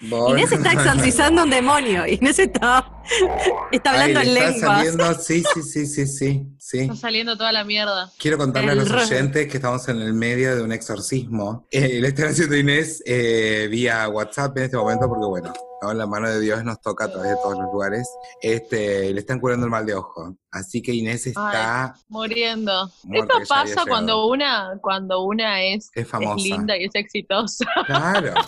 Inés está exorcizando un demonio. Inés está, está hablando Ay, en está lenguas. saliendo, sí, sí, sí, sí, sí, sí. Está saliendo toda la mierda. Quiero contarle a El los ro- oyentes que estamos en el medio de un exorcismo. Eh, le están haciendo Inés eh, vía WhatsApp en este momento porque, bueno, ¿no? la mano de Dios nos toca a través de todos los lugares. Este, le están curando el mal de ojo. Así que Inés está Muriendo. Muerta Esto pasa cuando una, cuando una es, Es famosa. es linda y es exitosa. Claro.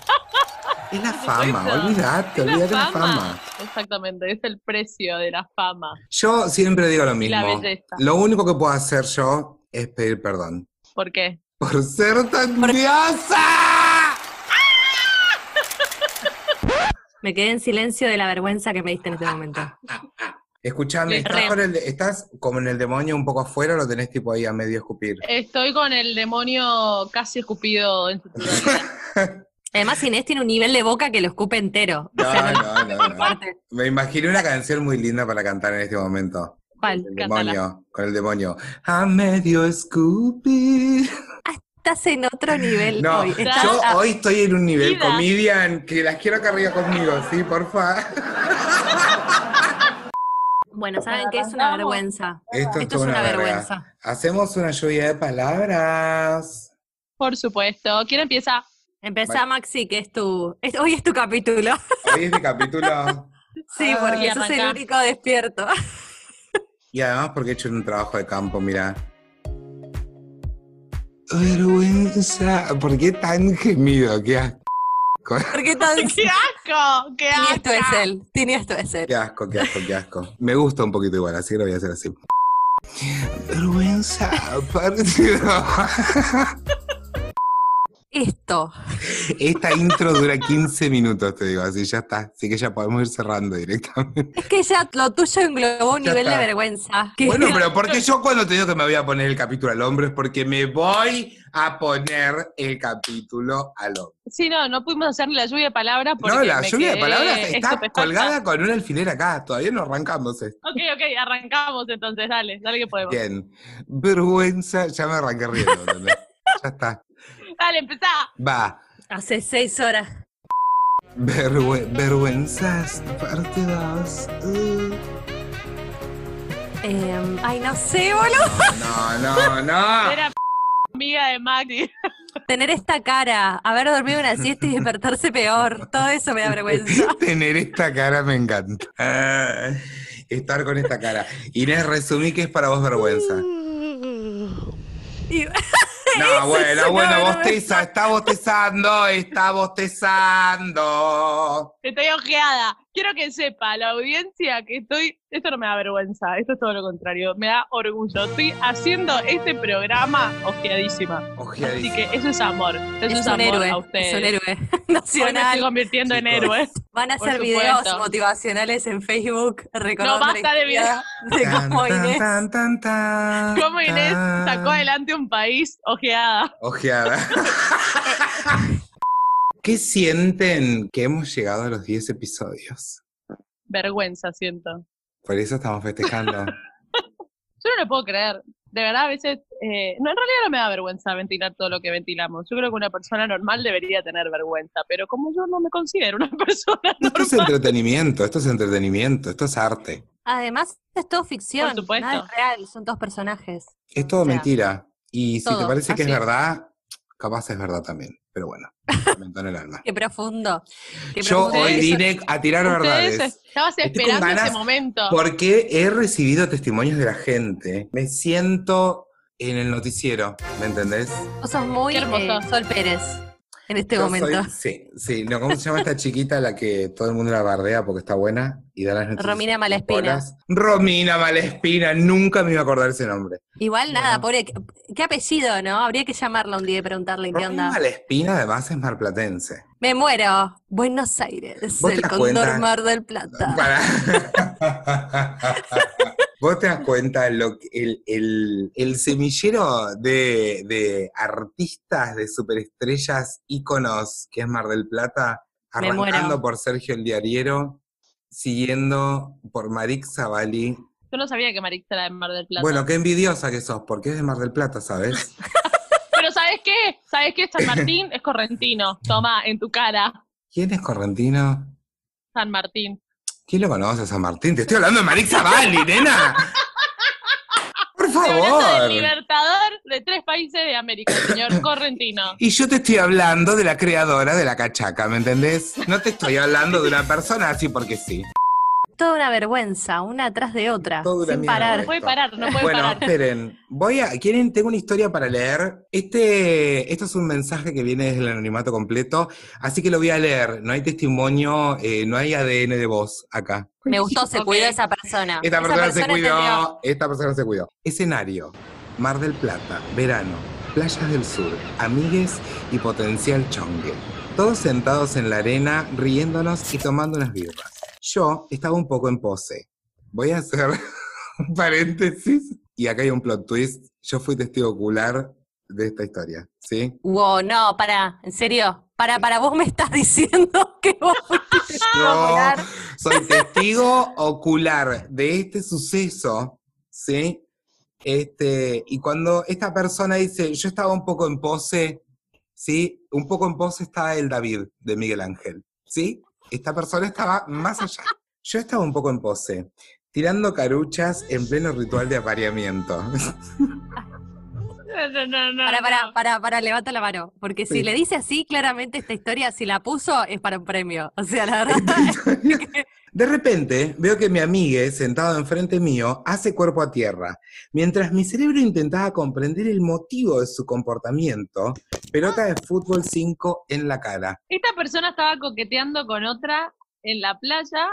Es la fama, olvídate, olvídate la fama. Exactamente, es el precio de la fama. Yo siempre digo lo Y la mismo. belleza. Lo único que puedo hacer yo es pedir perdón. ¿Por qué? Por ser tan diosa. Me quedé en silencio de la vergüenza que me diste en este momento. Escuchame, ¿estás, Re. con el- ¿estás como en el demonio un poco afuera o lo tenés tipo ahí a medio escupir? Estoy con el demonio casi escupido en su. Además, Inés tiene un nivel de boca que lo escupe entero. O No, sea, no, no, no. Me imaginé una canción muy linda para cantar en este momento. ¿Cuál? El Cántala. demonio, con el demonio. A medio escupir. Estás en otro nivel No, hoy. Estás yo hoy estoy en un nivel comedian que las quiero acá arriba conmigo, ¿sí? Porfa. Bueno, ¿saben qué es una vergüenza? Esto, Esto es una vergüenza. Hacemos una lluvia de palabras. Por supuesto. ¿Quién empieza? Empezá, Vale. Maxi, que es tu. es- hoy es tu capítulo. Hoy es mi capítulo. Sí, porque sos el único despierto. Y además porque he hecho un trabajo de campo, mira. Vergüenza. ¿Por qué tan gemido? Qué asco. Porque tan. ¡Qué asco! ¡Qué Tini, esto asco! es él. Tini, esto es él. Qué asco, qué asco, qué asco. Me gusta un poquito igual, así que lo voy a hacer así. Vergüenza, partido. Esto. Esta intro dura 15 minutos, te digo, así ya está. Así que ya podemos ir cerrando directamente. Es que ya lo tuyo englobó un Ya nivel de vergüenza. Bueno, pero porque yo cuando te digo que me voy a poner el capítulo al hombro es porque me voy a poner el capítulo al hombro. Sí, no, no pudimos hacer la lluvia de palabras porque No, la me lluvia de palabras está colgada con un alfiler acá. Todavía no arrancamos esto. Ok, ok, arrancamos entonces, dale, dale que podemos. Bien. Vergüenza, ya me arranqué riendo. ¿entendés? ya está. Dale, empezá. Va. Hace seis horas. Vergüe- vergüenzas, parte dos. Uh. Eh, ay, no sé, boludo. No, no, no. Era amiga de Maxi. Tener esta cara, haber dormido una siesta y despertarse peor. Todo eso me da vergüenza. Tener esta cara me encanta. Ah, estar con esta cara. Inés, resumí que es para vos vergüenza. Y- No, bueno, no, bueno, bosteza, está bostezando, está bostezando. Estoy ojeada. Quiero que sepa la audiencia que estoy. Esto no me da vergüenza, esto es todo lo contrario. Me da orgullo. Estoy haciendo este programa ojeadísima. Así Ojeadísimo. que eso es amor. Eso es, Es un amor héroe, a ustedes. es un héroe Hoy me estoy nacional. convirtiendo en héroe. Van a hacer videos motivacionales en Facebook recordando No, basta de historia de cómo tan, Inés tan, tan, tan, Cómo Inés tan. sacó adelante un país ojeada. Ojeada. ¿Qué sienten que hemos llegado a los 10 episodios? Vergüenza, siento. Por eso estamos festejando. Yo no lo puedo creer. De verdad, a veces. eh, no, en realidad no me da vergüenza ventilar todo lo que ventilamos. Yo creo que una persona normal debería tener vergüenza, pero como yo no me considero una persona Esto es normal. entretenimiento, esto es entretenimiento, esto es arte. Además, es todo ficción. Por supuesto. Nada es real, son todos personajes. Es todo O sea, mentira. Y si te parece que es. verdad, capaz es verdad también. Pero bueno, lamento en el alma. Qué profundo. Qué Yo profundo. hoy vine a tirar verdades. estabas esperando ese momento. Porque he recibido testimonios de la gente. Me siento en el noticiero, ¿me entendés? Vos sos muy Qué hermoso. eh, Sol Pérez en este Yo momento. soy- sí, sí. No, ¿Cómo se llama esta chiquita a la que todo el mundo la bardea porque está buena y da las noticias? Romina Malespina. Horas? Romina Malespina, nunca me iba a acordar ese nombre. Igual nada, pobre. ¿qué, qué apellido, no? Habría que llamarla un día y preguntarle qué Romina onda. Malespina además es marplatense. Me muero. Buenos Aires, ¿Vos te el Condor cuenta? Mar del Plata. Para- Vos te das cuenta lo que- el, el- el semillero de, de artistas, de superestrellas, íconos que es Mar del Plata, arrancando por Sergio el Diariero, siguiendo por Marix Zavalli. Yo no sabía que Marix era de Mar del Plata. Bueno, qué envidiosa que sos, porque es de Mar del Plata, ¿sabes? Pero ¿sabes qué? ¿Sabes qué? San Martín es correntino. Toma, en tu cara. ¿Quién es Correntino? San Martín. ¿Quién lo conoce San Martín? Te estoy hablando de Marisa Bali, nena. Favor. del libertador de tres países de América, señor Correntino. Y yo te estoy hablando de la creadora de la cachaca, ¿me entendés? No te estoy hablando de una persona así porque sí. Toda una vergüenza, una atrás de otra, sin parar. No puede parar, no puede Bueno, parar. esperen. Voy a. ¿Quieren? Tengo una historia para leer. Este, esto es un mensaje que viene desde el anonimato completo, así que lo voy a leer. No hay testimonio, eh, no hay ADN de voz acá. Me gustó, se Ok. cuidó esa persona. Esta Esa persona, se entendió. cuidó. Esta persona se cuidó. Escenario: Mar del Plata, verano, playas del sur, amigues y potencial chongue. Todos sentados en la arena, riéndonos y tomando unas birras. Yo estaba un poco en pose. Voy a hacer un paréntesis. Y acá hay un plot twist. Yo fui testigo ocular de esta historia, ¿sí? Wow, no, para, en serio. Para, para, vos me estás diciendo que vos fuiste testigo ocular. soy testigo ocular de este suceso, ¿sí? Este, y cuando esta persona dice, yo estaba un poco en pose, ¿sí? Un poco en pose estaba el David de Miguel Ángel, ¿sí? Esta persona estaba más allá. Yo estaba un poco en pose, tirando caruchas en pleno ritual de apareamiento. No, no, no, no, Para, para, para, para, levanta la mano. Porque si le dice así, claramente esta historia, si la puso, es para un premio. O sea, la verdad. De repente veo que mi amigue, sentado enfrente mío, hace cuerpo a tierra. Mientras mi cerebro intentaba comprender el motivo de su comportamiento, pelota de fútbol 5 en la cara. Esta persona estaba coqueteando con otra en la playa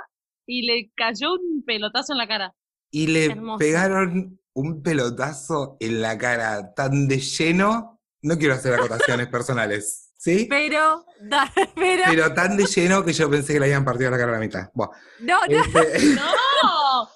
y le cayó un pelotazo en la cara. Y le Hermoso. pegaron un pelotazo en la cara tan de lleno. No quiero hacer acotaciones personales, ¿sí? Pero, da- pero, Pero tan de lleno que yo pensé que le habían partido la cara a la mitad. Buah. no, no. Este-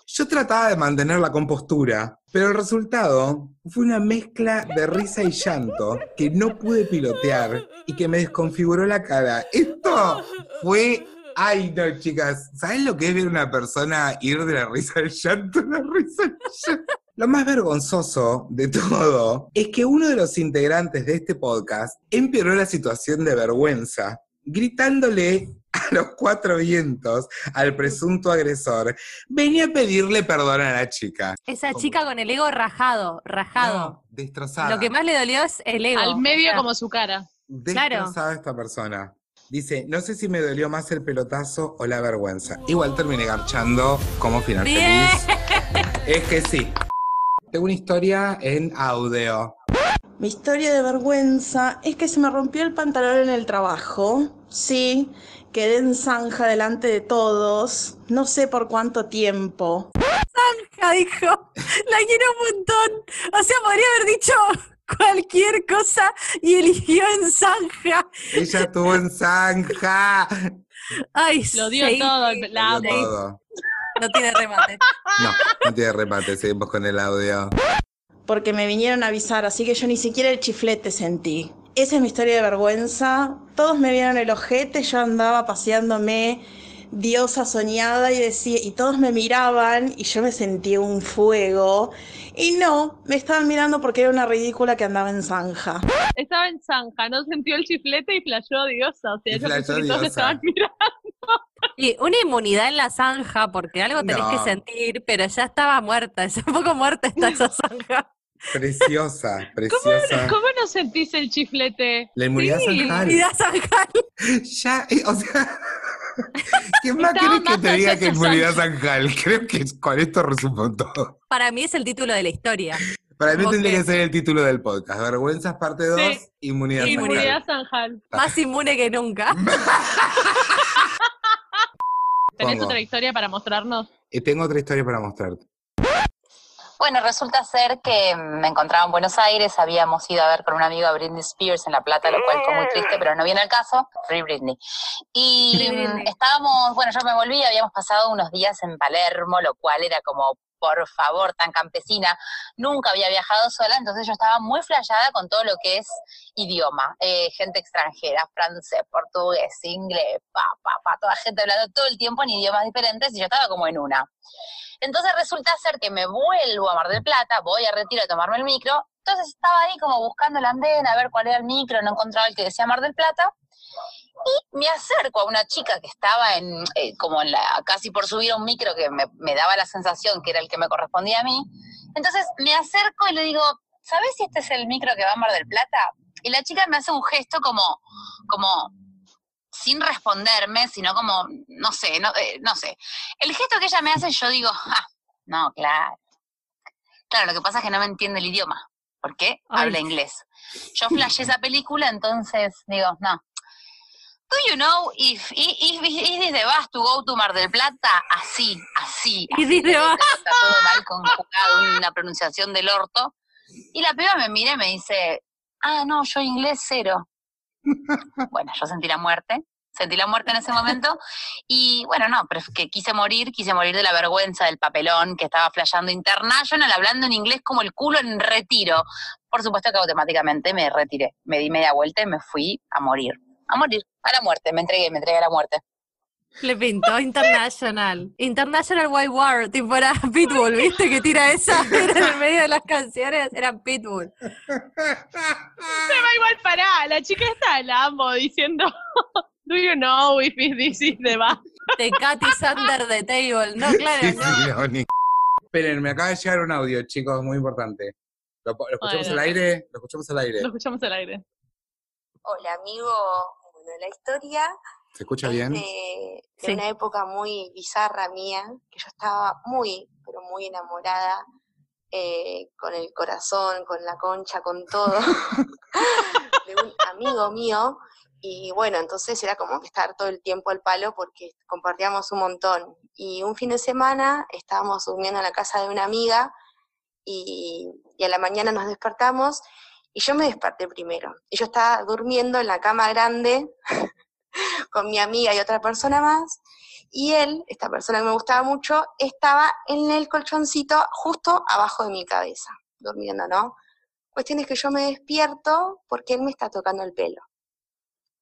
Yo trataba de mantener la compostura, pero el resultado fue una mezcla de risa y llanto que no pude pilotear y que me desconfiguró la cara. Esto fue... Ay, no, chicas, ¿sabes lo que es ver una persona ir de la risa al llanto a la risa al llanto? Lo más vergonzoso de todo es que uno de los integrantes de este podcast empeoró la situación de vergüenza, gritándole a los cuatro vientos al presunto agresor venía a pedirle perdón a la chica. Esa ¿Cómo? chica con el ego rajado, rajado. No, destrozada. Lo que más le dolió es el ego. Al medio O sea, como su cara. claro. Destrozada esta persona. Dice, no sé si me dolió más el pelotazo o la vergüenza. Igual terminé garchando como final Bien. feliz. Es que sí. Tengo una historia en audio. Mi historia de vergüenza es que se me rompió el pantalón en el trabajo. Sí, quedé en zanja delante de todos. No sé por cuánto tiempo. Zanja, dijo. La quiero un montón. O sea, podría haber dicho cualquier cosa y eligió en zanja. Ella estuvo en zanja. Ay, Lo dio sí, todo, la Dio todo. No tiene remate. No, no tiene remate, seguimos con el audio. Porque me vinieron a avisar, así que yo ni siquiera el chiflete sentí. Esa es mi historia de vergüenza. Todos me vieron el ojete, yo andaba paseándome diosa soñada y decía, y todos me miraban y yo me sentía un fuego. Y no, me estaban mirando porque era una ridícula que andaba en zanja. Estaba en zanja, no sintió el chiflete y flasheó diosa. O sea, Y yo pensé que todos estaban mirando. Y una inmunidad en la zanja, porque algo tenés No. que sentir, pero ya estaba muerta, ya un poco muerta está esa zanja. Preciosa, preciosa. ¿Cómo no sentís el chiflete? La inmunidad Sí, zanjal. inmunidad zanjal. Ya, eh, o sea, ¿quién más querés que te diga que inmunidad zanjal? Creo que con esto resumo todo. Para mí es el título de la historia. Para mí tendría que ser el título del podcast. Vergüenzas parte 2, Sí. inmunidad zanjal. Inmunidad zanjal. Más inmune que nunca. ¿Tenés Pongo. otra historia para mostrarnos? Y tengo otra historia para mostrarte. Bueno, resulta ser que me encontraba en Buenos Aires, habíamos ido a ver con un amigo a Britney Spears en La Plata, lo cual fue muy triste, pero no viene al caso, Free Britney. Y Britney. mm, estábamos, bueno, yo me volví, habíamos pasado unos días en Palermo, lo cual era como, por favor, tan campesina, nunca había viajado sola, entonces yo estaba muy flayada con todo lo que es idioma, eh, gente extranjera, francés, portugués, inglés, pa, pa, pa, toda gente hablando todo el tiempo en idiomas diferentes y yo estaba como en una. Entonces resulta ser que me vuelvo a Mar del Plata, voy a Retiro a tomarme el micro, entonces estaba ahí como buscando el andén, a ver cuál era el micro, no encontraba el que decía Mar del Plata, Y me acerco a una chica que estaba en, eh, como en la, casi por subir a un micro que me, me daba la sensación que era el que me correspondía a mí. Entonces me acerco y le digo, ¿sabes si este es el micro que va a Mar del Plata? Y la chica me hace un gesto como, como sin responderme, sino como, no sé, no, eh, no sé. El gesto que ella me hace, yo digo, ah, no, claro. Claro, lo que pasa es que no me entiende el idioma. ¿Por qué? Ay. Habla inglés. Yo flashé esa película, entonces digo, no. Do you know if, if, if, if this the bus to go to Mar del Plata? Así, así. Está todo mal conjugado, una pronunciación del orto. Y la piba me mira y me dice, ah, no, yo inglés cero. Bueno, yo sentí la muerte, sentí la muerte en ese momento. Y bueno, no, pero es que quise morir, quise morir de la vergüenza del papelón que estaba flasheando international, hablando en inglés como el culo en retiro. Por supuesto que automáticamente me retiré, me di media vuelta y me fui a morir. A morir, a la muerte, me entregué, me entregué a la muerte. Le pintó International. International White War, tipo era Pitbull, ¿viste? Que tira esa, era en el medio de las canciones, eran Pitbull. Pero igual pará, la chica está la amo diciendo, do you know if this is the bus? The cat is under the table. No, claro, Sí, no. sí, no, ni- Esperen, me acaba de llegar un audio, chicos, muy importante. ¿Lo, lo escuchamos Bueno. al aire? Lo escuchamos al aire. Lo escuchamos al aire. Hola amigo, bueno, la historia ¿Se escucha es bien? de, de Sí. una época muy bizarra mía, que yo estaba muy, pero muy enamorada, eh, con el corazón, con la concha, con todo, de un amigo mío, y bueno, entonces era como que estar todo el tiempo al palo porque compartíamos un montón. Y un fin de semana estábamos durmiendo en la casa de una amiga y, y a la mañana nos despertamos y yo me desperté primero. Y yo estaba durmiendo en la cama grande con mi amiga y otra persona más, y él, esta persona que me gustaba mucho, estaba en el colchoncito justo abajo de mi cabeza, durmiendo, ¿no? Cuestión es que yo me despierto porque él me está tocando el pelo.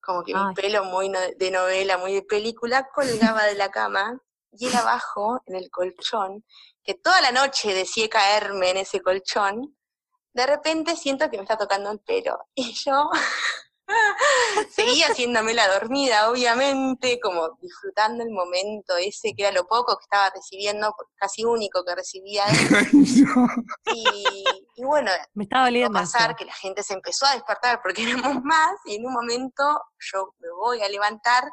Como que Ay. mi pelo muy no- de novela, muy de película, colgaba de la cama, y él abajo, en el colchón, que toda la noche decía caerme en ese colchón, de repente siento que me está tocando el pelo. Y yo seguía haciéndome la dormida, obviamente, como disfrutando el momento ese, que era lo poco que estaba recibiendo, casi único que recibía él. Y, y bueno, Me estaba a pasar esto. que la gente se empezó a despertar porque éramos más, y en un momento yo me voy a levantar,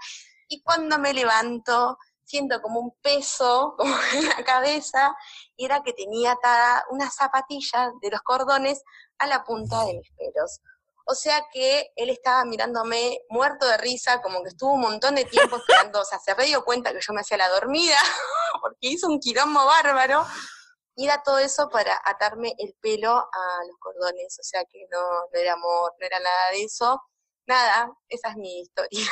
y cuando me levanto, siento como un peso como en la cabeza, y era que tenía atada una zapatilla de los cordones a la punta de mis pelos. O sea que él estaba mirándome muerto de risa, como que estuvo un montón de tiempo esperando, o sea, se dio cuenta que yo me hacía la dormida, porque hizo un quilombo bárbaro, y era todo eso para atarme el pelo a los cordones, o sea que no, no era no era nada de eso. Nada, esa es mi historia.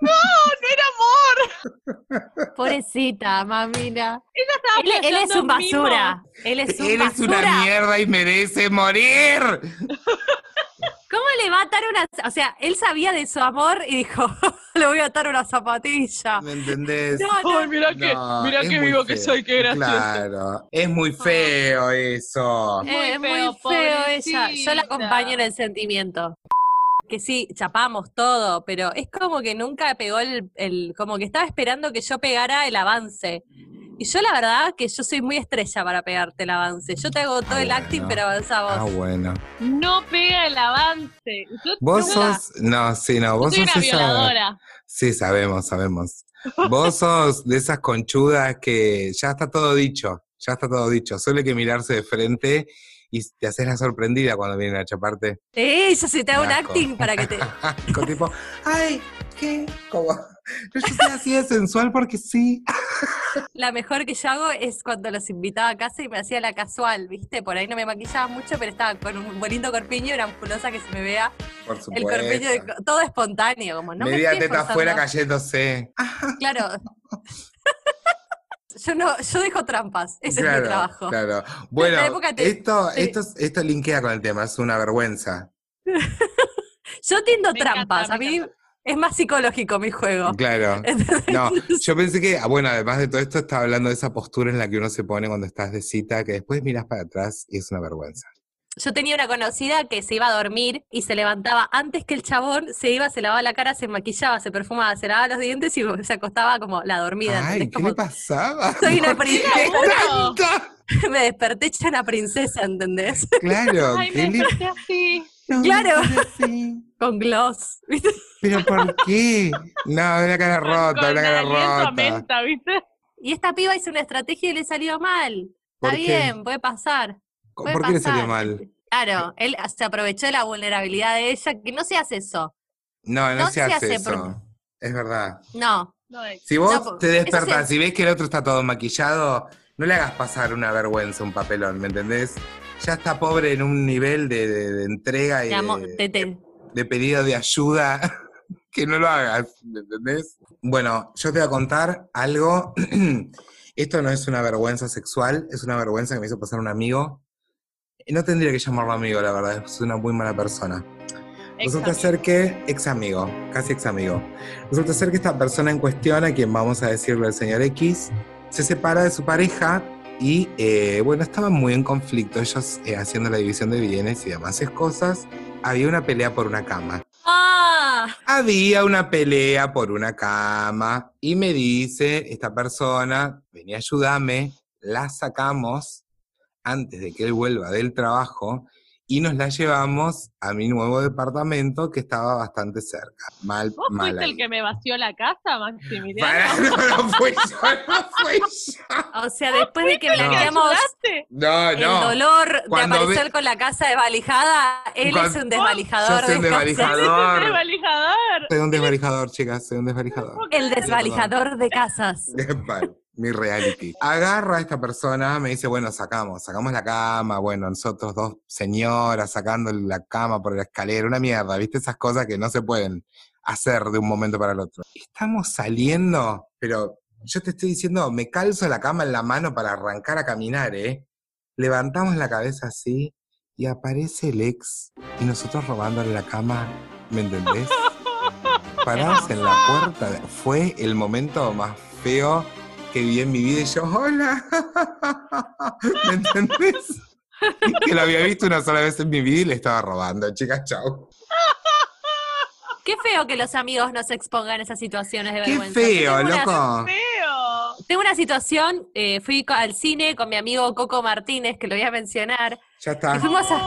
Pobrecita, mamina. Estaba Él, él es un basura. Él es un Él es una mierda y merece morir. ¿Cómo le va a atar una.? O sea, él sabía de su amor y dijo: Le voy a atar una zapatilla. ¿Me entendés? No, no. Ay, mira que, No, mira es qué muy vivo que soy, qué gracioso. Claro, es muy feo eso. Muy Eh, Es muy feo, feo ella. Yo la acompaño en el sentimiento. Que sí, chapamos todo, pero es como que nunca pegó el, el- como que estaba esperando que yo pegara el avance. Y yo la verdad que yo soy muy estrella para pegarte el avance. Yo te hago todo Ah, el acting, bueno. pero avanzamos. Ah, bueno. No pega el avance. Yo, Vos sos. No, sí, no, yo vos soy sos una esa. violadora. Sí, sabemos, sabemos. Vos sos de esas conchudas que ya está todo dicho, ya está todo dicho. Solo hay que mirarse de frente y te haces la sorprendida cuando vienen a chaparte. Yo sí te hago un acting para que te. Con tipo, ay, ¿qué? Como, yo soy así de sensual porque sí. La mejor que yo hago es cuando los invitaba a casa y me hacía la casual, ¿viste? Por ahí no me maquillaba mucho, pero estaba con un bonito corpiño y una musculosa que se me vea Por el supuesto. corpiño, de- todo espontáneo, como no me Media estoy teta afuera cayéndose. Claro. Yo no, yo dejo trampas, ese es mi trabajo. Claro. Bueno, te- esto, sí. esto, esto linkea con el tema, es una vergüenza. Yo tiendo Me trampas, a mí es más psicológico mi juego. Claro. No, yo pensé que, ah, bueno, además de todo esto, estaba hablando de esa postura en la que uno se pone cuando estás de cita, que después miras para atrás y es una vergüenza. Yo tenía una conocida que se iba a dormir y se levantaba antes que el chabón, se iba, se lavaba la cara, se maquillaba, se perfumaba, se lavaba los dientes y se acostaba como la dormida. Ay, ¿entendés? ¿qué Como, le pasaba? soy una ¿Por qué princesa. Me desperté hecha una princesa, ¿entendés? Claro, Ay, ¿qué me le desperté así. no, Claro. Con gloss, ¿viste? ¿Pero por qué? No, una cara rota, con una cara rota. menta, ¿viste? Y esta piba hizo una estrategia y le salió mal. ¿Por Está qué? bien, puede pasar. ¿Por qué le salió mal? Claro, él se aprovechó de la vulnerabilidad de ella, que no se hace eso. No, no, No se, se hace, hace eso. por- Es verdad. No, No, es- Si vos No, te despertás sí. y ves que el otro está todo maquillado, no le hagas pasar una vergüenza, un papelón, ¿me entendés? Ya está pobre en un nivel de, de- de entrega y amo- de, de pedido de ayuda que no lo hagas, ¿me entendés? Bueno, yo te voy a contar algo. Esto no es una vergüenza sexual, es una vergüenza que me hizo pasar un amigo. Y No tendría que llamarlo amigo, la verdad, es una muy mala persona. Resulta ser que, ex amigo, casi ex amigo. Resulta ser que esta persona en cuestión, a quien vamos a decirle el señor X, se separa de su pareja y, eh, bueno, estaban muy en conflicto, ellos eh, haciendo la división de bienes y demás cosas. Había una pelea por una cama. ¡Ah! Había una pelea por una cama y me dice esta persona, vení, ayúdame, la sacamos antes de que él vuelva del trabajo y nos la llevamos a mi nuevo departamento que estaba bastante cerca. Mal, ¿Vos mal. fuiste el que me vació la casa, Maximiliano? No, no fui yo, no fui yo. O sea, después de que ¿Me blanqueamos ayudaste? No, el no. dolor de aparecer ve- con la casa desvalijada, él Cuando- es un desvalijador Yo soy un de casas. desvalijador. ¡Eres valijador! Soy un desvalijador, chicas, soy un desvalijador. El desvalijador de casas. Mi reality. Agarra a esta persona, me dice, bueno, sacamos, sacamos la cama, bueno, nosotros dos señoras sacando la cama por la escalera, una mierda, ¿viste? Esas cosas que no se pueden hacer de un momento para el otro. Estamos saliendo, pero yo te estoy diciendo, me calzo la cama en la mano para arrancar a caminar, ¿eh? Levantamos la cabeza así y aparece el ex y nosotros robándole la cama, ¿me entendés? Parados en la puerta, fue el momento más feo que vi en mi vida y yo, hola, ¿me entendés? Que lo había visto una sola vez en mi vida y le estaba robando, chicas, chau. Qué feo que los amigos nos expongan a esas situaciones de Qué vergüenza. Yo feo, tengo una- loco. ¡Feo! Tengo una situación, eh, fui al cine con mi amigo Coco Martínez, que lo voy a mencionar, Ya está. y fuimos a...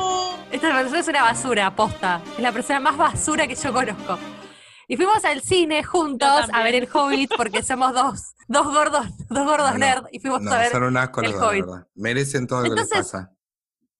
Esta persona es una basura, posta. Es la persona más basura que yo conozco. Y fuimos al cine juntos a ver el Hobbit porque somos dos, dos gordos, dos gordos No, nerd y fuimos No, a ver, son un asco los el dos, la Hobbit. verdad. Merecen todo lo que les Entonces- pasa.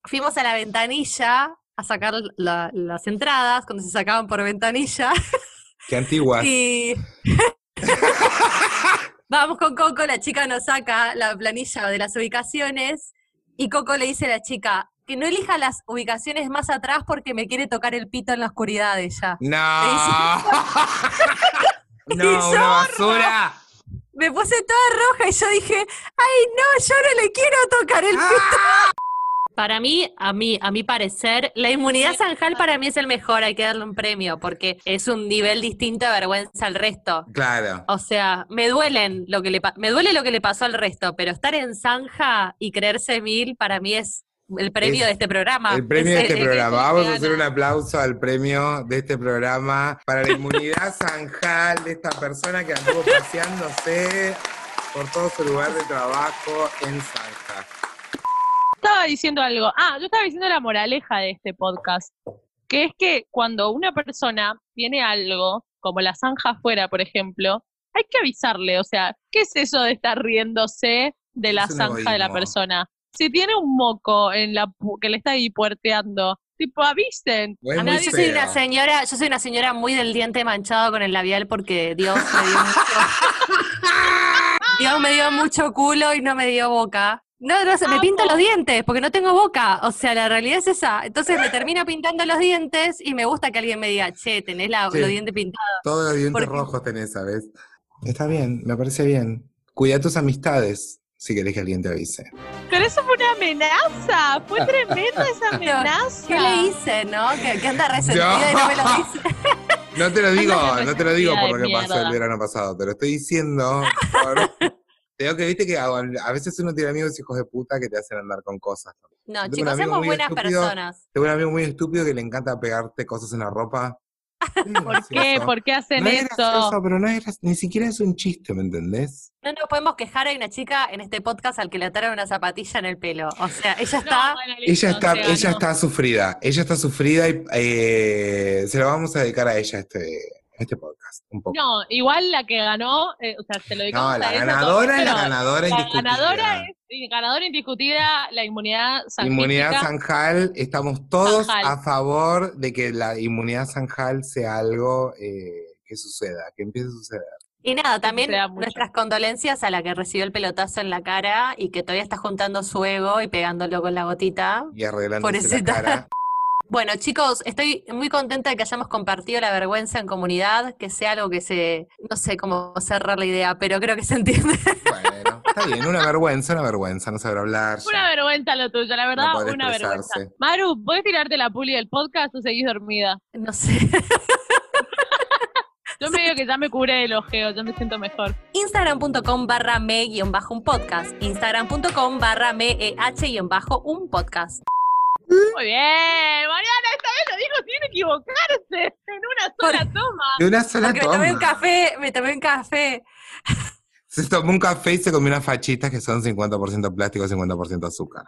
fuimos a la ventanilla a sacar la- las entradas cuando se sacaban por ventanilla Qué antiguas. y vamos con Coco, la chica nos saca la planilla de las ubicaciones y Coco le dice a la chica que no elija las ubicaciones más atrás porque me quiere tocar el pito en la oscuridad ella. No. No, una basura. Me puse toda roja y yo dije, ay no, yo no le quiero tocar el pito. Para mí, a mí, a mi parecer, la inmunidad zanjal para mí es el mejor, hay que darle un premio, porque es un nivel distinto de vergüenza al resto. Claro. O sea, me duelen lo que le me duele lo que le pasó al resto, pero estar en zanja y creerse mil para mí es el premio Es de este programa. El premio Es de este programa. Vamos a hacer un aplauso al premio de este programa para la inmunidad zanjal de esta persona que anduvo paseándose por todo su lugar de trabajo en zanja. Estaba diciendo algo. Ah, yo estaba diciendo la moraleja de este podcast, que es que cuando una persona tiene algo, como la zanja afuera, por ejemplo, hay que avisarle. O sea, ¿qué es eso de estar riéndose de la Es zanja de la persona? Si tiene un moco en la pu- que le está ahí puerteando, tipo avisen. A mí yo soy una señora, yo soy una señora muy del diente manchado con el labial porque Dios me dio mucho, Dios me dio mucho culo y no me dio boca. No, no, se me pinto los dientes porque no tengo boca. O sea, la realidad es esa. Entonces me termino pintando los dientes y me gusta que alguien me diga, che, tenés la- Sí. los dientes pintados. Todos los dientes Porque- rojos tenés, ¿sabes? Está bien, me parece bien. Cuida tus amistades si querés que alguien te avise. Pero eso fue una amenaza. Fue tremenda esa amenaza. ¿Qué le hice, no? Que, que anda resentida y no me lo dice. No te lo digo, no te lo digo por lo que pasó el verano pasado, te lo estoy diciendo por... Te digo que viste que a a veces uno tiene amigos hijos de puta que te hacen andar con cosas. No, Tengo chicos, somos buenas estúpido. personas. Tengo un amigo muy estúpido que le encanta pegarte cosas en la ropa. ¿Por qué? ¿Por qué hacen no es eso? gracioso, pero no es ni siquiera es un chiste, ¿me entendés? No nos podemos quejar, hay una chica en este podcast al que le ataron una zapatilla en el pelo. O sea, ella No, está... bueno, listo, Ella está, ella está sufrida, ella está sufrida y eh, se lo vamos a dedicar a ella este, este podcast, un poco. No, igual la que ganó, eh, o sea, se lo No, dedicamos la a ella ganadora es la ganadora La indiscutida. ganadora es ganadora indiscutida, la inmunidad Inmunidad sanjítica. Sanjal, estamos todos Sanjal. a favor de que la inmunidad Sanjal sea algo eh, que suceda, que empiece a suceder. Y nada, también nuestras condolencias a la que recibió el pelotazo en la cara y que todavía está juntando su ego y pegándolo con la gotita. Y arreglándose la cara. Bueno, chicos, estoy muy contenta de que hayamos compartido la vergüenza en comunidad, que sea algo que se, no sé cómo cerrar la idea, pero creo que se entiende. Bueno, está bien, una vergüenza, una vergüenza, no saber hablar. ya. Una vergüenza lo tuyo, la verdad, No una vergüenza. Maru, ¿puedes tirarte la puli del podcast o seguís dormida? No sé. Yo me digo que ya me curé el ojeo, ya me siento mejor. Instagram.com barra me guion bajo un podcast. Instagram.com barra me bajo un podcast. Muy bien, Mariana, esta vez lo dijo sin equivocarse, en una sola toma. De una sola Porque me tomé un toma. café, me tomé un café. Se tomó un café y se comió unas fachitas que son 50% plástico, 50% azúcar.